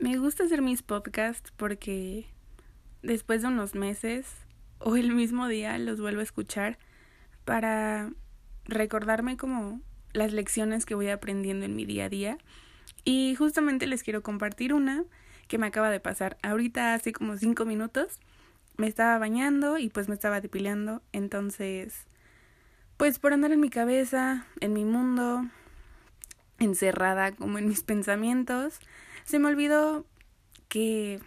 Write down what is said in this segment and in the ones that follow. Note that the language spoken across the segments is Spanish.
Me gusta hacer mis podcasts porque después de unos meses o el mismo día los vuelvo a escuchar para recordarme como las lecciones que voy aprendiendo en mi día a día. Y justamente les quiero compartir una que me acaba de pasar ahorita hace como cinco minutos. Me estaba bañando y pues me estaba depilando. Entonces, pues por andar en mi cabeza, en mi mundo, encerrada como en mis pensamientos, se me olvidó que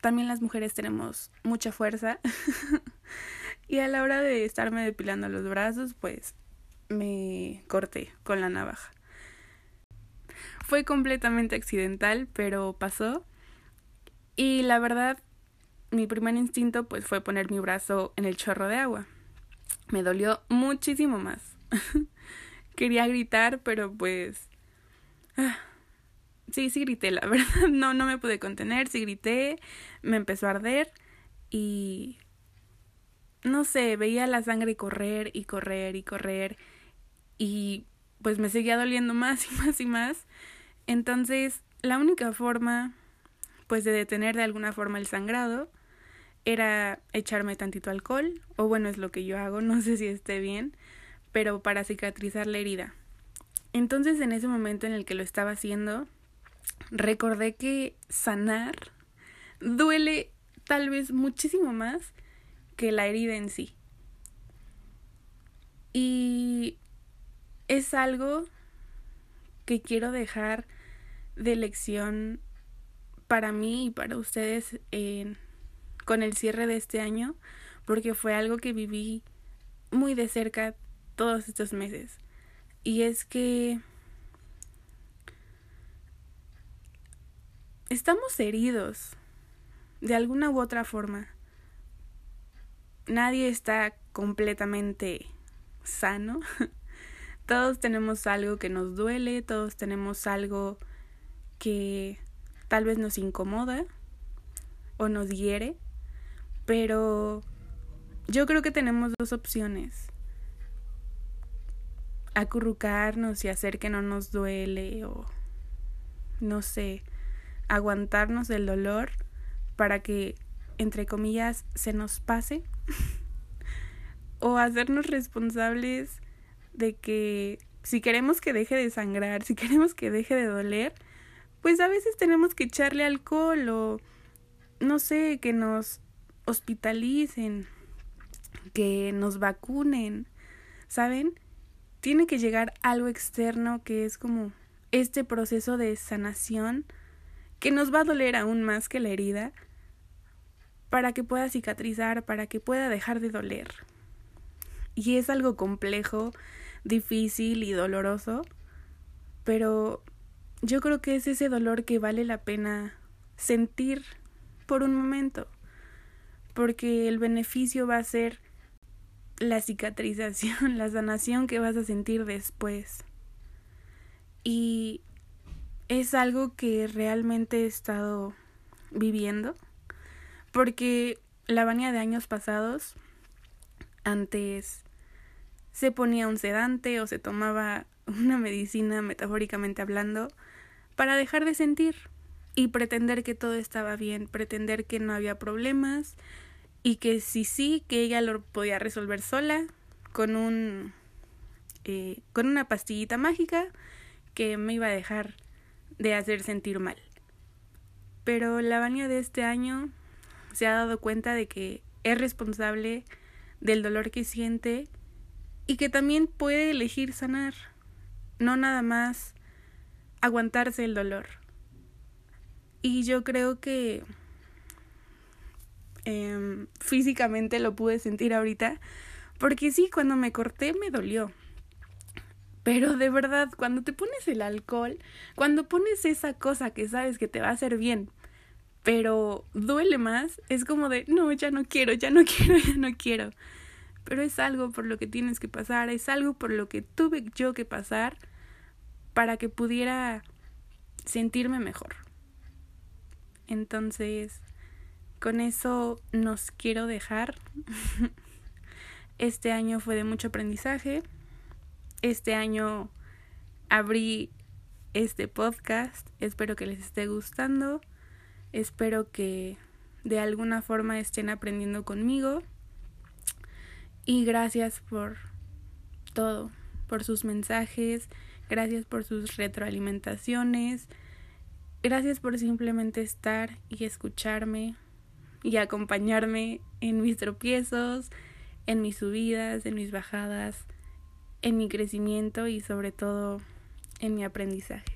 también las mujeres tenemos mucha fuerza. y a la hora de estarme depilando los brazos, pues me corté con la navaja. Fue completamente accidental, pero pasó. Y la verdad, mi primer instinto pues fue poner mi brazo en el chorro de agua. Me dolió muchísimo más. Quería gritar, pero pues... Sí, sí grité, la verdad. No, no me pude contener, sí grité, me empezó a arder y... No sé, veía la sangre correr y correr y correr y pues me seguía doliendo más y más y más. Entonces, la única forma pues de detener de alguna forma el sangrado era echarme tantito alcohol, o bueno, es lo que yo hago, no sé si esté bien, pero para cicatrizar la herida. Entonces, en ese momento en el que lo estaba haciendo, recordé que sanar duele tal vez muchísimo más que la herida en sí. Y es algo que quiero dejar de lección para mí y para ustedes con el cierre de este año, porque fue algo que viví muy de cerca todos estos meses. Y es que estamos heridos de alguna u otra forma. Nadie está completamente sano. Todos tenemos algo que nos duele, todos tenemos algo que tal vez nos incomoda o nos hiere, pero yo creo que tenemos dos opciones. Acurrucarnos y hacer que no nos duele o no sé, aguantarnos el dolor para que, entre comillas, se nos pase. o hacernos responsables de que si queremos que deje de sangrar, si queremos que deje de doler, pues a veces tenemos que echarle alcohol o no sé, que nos hospitalicen, que nos vacunen, ¿saben? Tiene que llegar algo externo que es como este proceso de sanación que nos va a doler aún más que la herida para que pueda cicatrizar, para que pueda dejar de doler. Y es algo complejo, difícil y doloroso, pero yo creo que es ese dolor que vale la pena sentir por un momento, porque el beneficio va a ser la cicatrización, la sanación que vas a sentir después. Y es algo que realmente he estado viviendo, porque la Vania de años pasados, antes se ponía un sedante o se tomaba una medicina metafóricamente hablando para dejar de sentir y pretender que todo estaba bien, pretender que no había problemas y que si sí, que ella lo podía resolver sola con un eh, con una pastillita mágica que me iba a dejar de hacer sentir mal. Pero la Vania de este año se ha dado cuenta de que es responsable del dolor que siente y que también puede elegir sanar, no nada más aguantarse el dolor. Y yo creo que em, físicamente lo pude sentir ahorita, porque sí, cuando me corté me dolió. Pero de verdad, cuando te pones el alcohol, cuando pones esa cosa que sabes que te va a hacer bien, pero duele más, es como de, no, ya no quiero, ya no quiero, ya no quiero pero es algo por lo que tienes que pasar, es algo por lo que tuve yo que pasar para que pudiera sentirme mejor. Entonces, con eso nos quiero dejar. Este año fue de mucho aprendizaje. Este año abrí este podcast. Espero que les esté gustando. Espero que de alguna forma estén aprendiendo conmigo. Y gracias por todo, por sus mensajes, gracias por sus retroalimentaciones, gracias por simplemente estar y escucharme y acompañarme en mis tropiezos, en mis subidas, en mis bajadas, en mi crecimiento y sobre todo en mi aprendizaje.